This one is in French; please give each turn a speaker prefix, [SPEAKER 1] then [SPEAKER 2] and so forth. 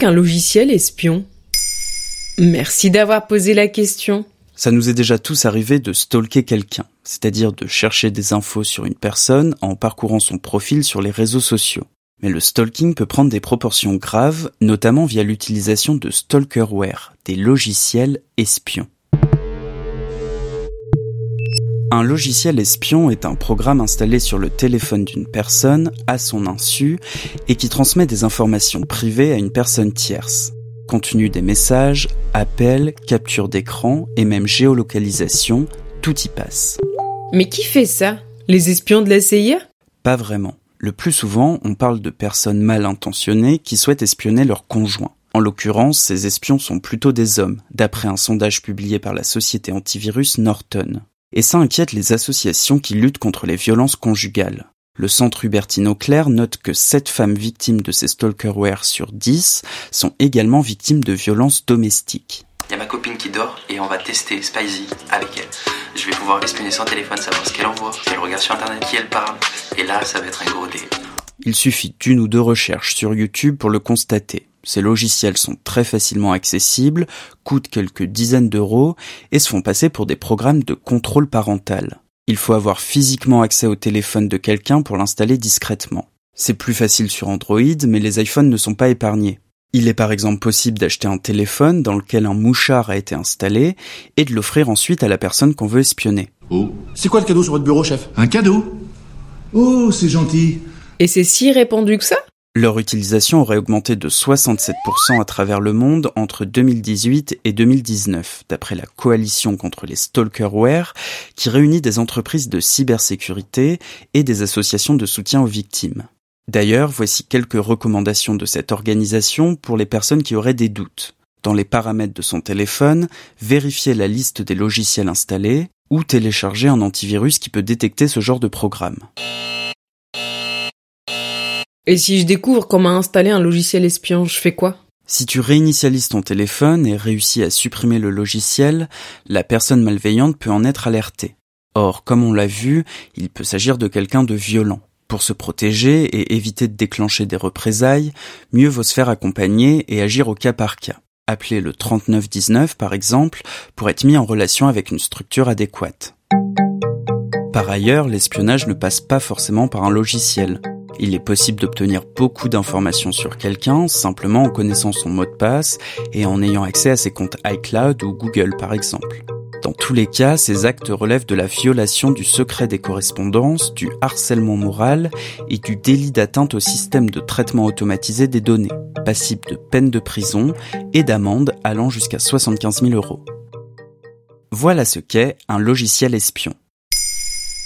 [SPEAKER 1] qu'un logiciel espion Merci d'avoir posé la question.
[SPEAKER 2] Ça nous est déjà tous arrivé de stalker quelqu'un, c'est-à-dire de chercher des infos sur une personne en parcourant son profil sur les réseaux sociaux. Mais le stalking peut prendre des proportions graves, notamment via l'utilisation de stalkerware, des logiciels espions. Un logiciel espion est un programme installé sur le téléphone d'une personne à son insu et qui transmet des informations privées à une personne tierce. Contenu des messages, appels, capture d'écran et même géolocalisation, tout y passe.
[SPEAKER 1] Mais qui fait ça? Les espions de la CIA
[SPEAKER 2] Pas vraiment. Le plus souvent, on parle de personnes mal intentionnées qui souhaitent espionner leur conjoint. En l'occurrence, ces espions sont plutôt des hommes, d'après un sondage publié par la société antivirus Norton et ça inquiète les associations qui luttent contre les violences conjugales. Le centre Hubertine Claire note que 7 femmes victimes de ces stalkerware sur 10 sont également victimes de violences domestiques.
[SPEAKER 3] Il y a ma copine qui dort et on va tester Spicy avec elle. Je vais pouvoir espionner son téléphone, savoir ce qu'elle envoie, elle regarde sur internet qui elle parle, et là ça va être un gros dé.
[SPEAKER 2] Il suffit d'une ou deux recherches sur YouTube pour le constater. Ces logiciels sont très facilement accessibles, coûtent quelques dizaines d'euros et se font passer pour des programmes de contrôle parental. Il faut avoir physiquement accès au téléphone de quelqu'un pour l'installer discrètement. C'est plus facile sur Android, mais les iPhones ne sont pas épargnés. Il est par exemple possible d'acheter un téléphone dans lequel un mouchard a été installé et de l'offrir ensuite à la personne qu'on veut espionner.
[SPEAKER 4] Oh. C'est quoi le cadeau sur votre bureau, chef? Un cadeau? Oh, c'est gentil.
[SPEAKER 1] Et c'est si répandu que ça?
[SPEAKER 2] Leur utilisation aurait augmenté de 67% à travers le monde entre 2018 et 2019, d'après la coalition contre les stalkerware, qui réunit des entreprises de cybersécurité et des associations de soutien aux victimes. D'ailleurs, voici quelques recommandations de cette organisation pour les personnes qui auraient des doutes. Dans les paramètres de son téléphone, vérifier la liste des logiciels installés ou télécharger un antivirus qui peut détecter ce genre de programme.
[SPEAKER 1] Et si je découvre comment installer un logiciel espion, je fais quoi?
[SPEAKER 2] Si tu réinitialises ton téléphone et réussis à supprimer le logiciel, la personne malveillante peut en être alertée. Or, comme on l'a vu, il peut s'agir de quelqu'un de violent. Pour se protéger et éviter de déclencher des représailles, mieux vaut se faire accompagner et agir au cas par cas. Appelez le 3919 par exemple pour être mis en relation avec une structure adéquate. Par ailleurs, l'espionnage ne passe pas forcément par un logiciel. Il est possible d'obtenir beaucoup d'informations sur quelqu'un simplement en connaissant son mot de passe et en ayant accès à ses comptes iCloud ou Google par exemple. Dans tous les cas, ces actes relèvent de la violation du secret des correspondances, du harcèlement moral et du délit d'atteinte au système de traitement automatisé des données, passible de peine de prison et d'amende allant jusqu'à 75 000 euros. Voilà ce qu'est un logiciel espion.